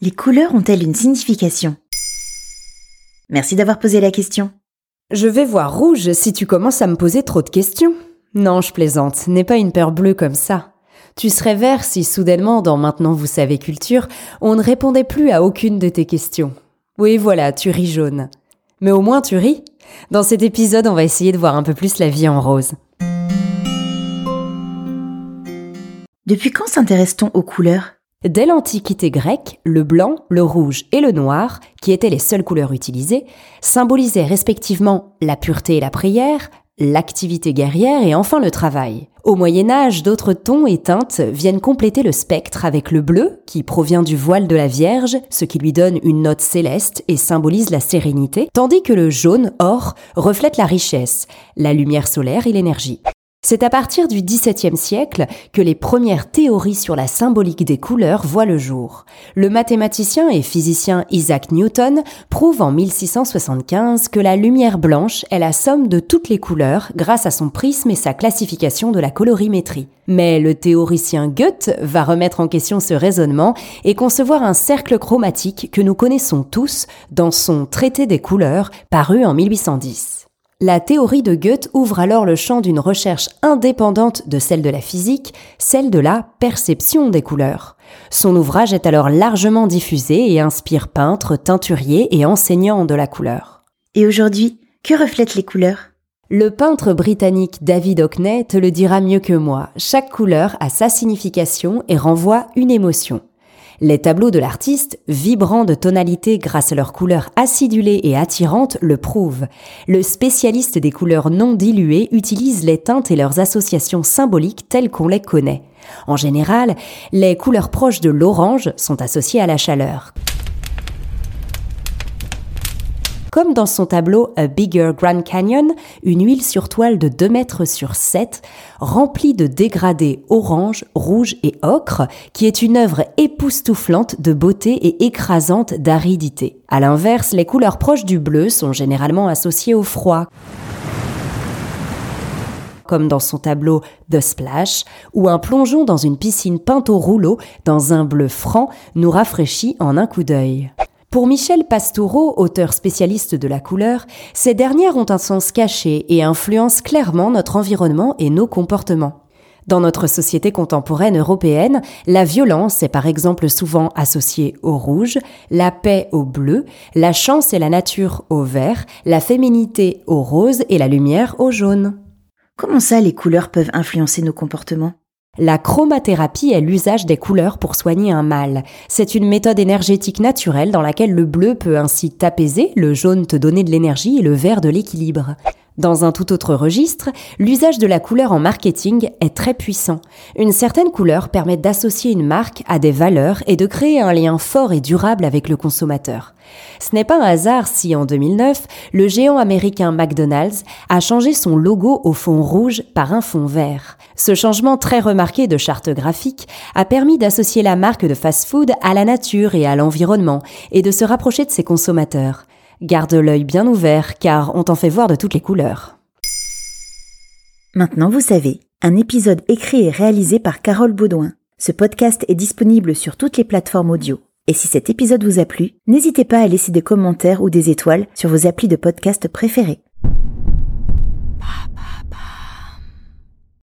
Les couleurs ont-elles une signification? Merci d'avoir posé la question. Je vais voir rouge si tu commences à me poser trop de questions. Non, je plaisante, n'aie pas une peur bleue comme ça. Tu serais vert si soudainement, dans Maintenant vous savez culture, on ne répondait plus à aucune de tes questions. Oui, voilà, tu ris jaune. Mais au moins tu ris. Dans cet épisode, on va essayer de voir un peu plus la vie en rose. Depuis quand s'intéresse-t-on aux couleurs? Dès l'Antiquité grecque, le blanc, le rouge et le noir, qui étaient les seules couleurs utilisées, symbolisaient respectivement la pureté et la prière, l'activité guerrière et enfin le travail. Au Moyen Âge, d'autres tons et teintes viennent compléter le spectre avec le bleu, qui provient du voile de la Vierge, ce qui lui donne une note céleste et symbolise la sérénité, tandis que le jaune, or, reflète la richesse, la lumière solaire et l'énergie. C'est à partir du XVIIe siècle que les premières théories sur la symbolique des couleurs voient le jour. Le mathématicien et physicien Isaac Newton prouve en 1675 que la lumière blanche est la somme de toutes les couleurs grâce à son prisme et sa classification de la colorimétrie. Mais le théoricien Goethe va remettre en question ce raisonnement et concevoir un cercle chromatique que nous connaissons tous dans son Traité des couleurs paru en 1810. La théorie de Goethe ouvre alors le champ d'une recherche indépendante de celle de la physique, celle de la perception des couleurs. Son ouvrage est alors largement diffusé et inspire peintres, teinturiers et enseignants de la couleur. Et aujourd'hui, que reflètent les couleurs? Le peintre britannique David Hockney te le dira mieux que moi. Chaque couleur a sa signification et renvoie une émotion. Les tableaux de l'artiste, vibrants de tonalité grâce à leur couleur acidulée et attirante, le prouvent. Le spécialiste des couleurs non diluées utilise les teintes et leurs associations symboliques telles qu'on les connaît. En général, les couleurs proches de l'orange sont associées à la chaleur. Comme dans son tableau A Bigger Grand Canyon, une huile sur toile de 2 mètres sur 7, remplie de dégradés orange, rouge et ocre, qui est une œuvre époustouflante de beauté et écrasante d'aridité. À l'inverse, les couleurs proches du bleu sont généralement associées au froid comme dans son tableau The Splash, où un plongeon dans une piscine peinte au rouleau dans un bleu franc nous rafraîchit en un coup d'œil. Pour Michel Pastoureau, auteur spécialiste de la couleur, ces dernières ont un sens caché et influencent clairement notre environnement et nos comportements. Dans notre société contemporaine européenne, la violence est par exemple souvent associée au rouge, la paix au bleu, la chance et la nature au vert, la féminité au rose et la lumière au jaune. Comment ça les couleurs peuvent influencer nos comportements? La chromathérapie est l'usage des couleurs pour soigner un mal. C'est une méthode énergétique naturelle dans laquelle le bleu peut ainsi t'apaiser, le jaune te donner de l'énergie et le vert de l'équilibre. Dans un tout autre registre, l'usage de la couleur en marketing est très puissant. Une certaine couleur permet d'associer une marque à des valeurs et de créer un lien fort et durable avec le consommateur. Ce n'est pas un hasard si en 2009, le géant américain McDonald's a changé son logo au fond rouge par un fond vert. Ce changement très remarqué de charte graphique a permis d'associer la marque de fast-food à la nature et à l'environnement et de se rapprocher de ses consommateurs. Garde l'œil bien ouvert car on t'en fait voir de toutes les couleurs. Maintenant vous savez, un épisode écrit et réalisé par Carole Baudouin. Ce podcast est disponible sur toutes les plateformes audio. Et si cet épisode vous a plu, n'hésitez pas à laisser des commentaires ou des étoiles sur vos applis de podcast préférés.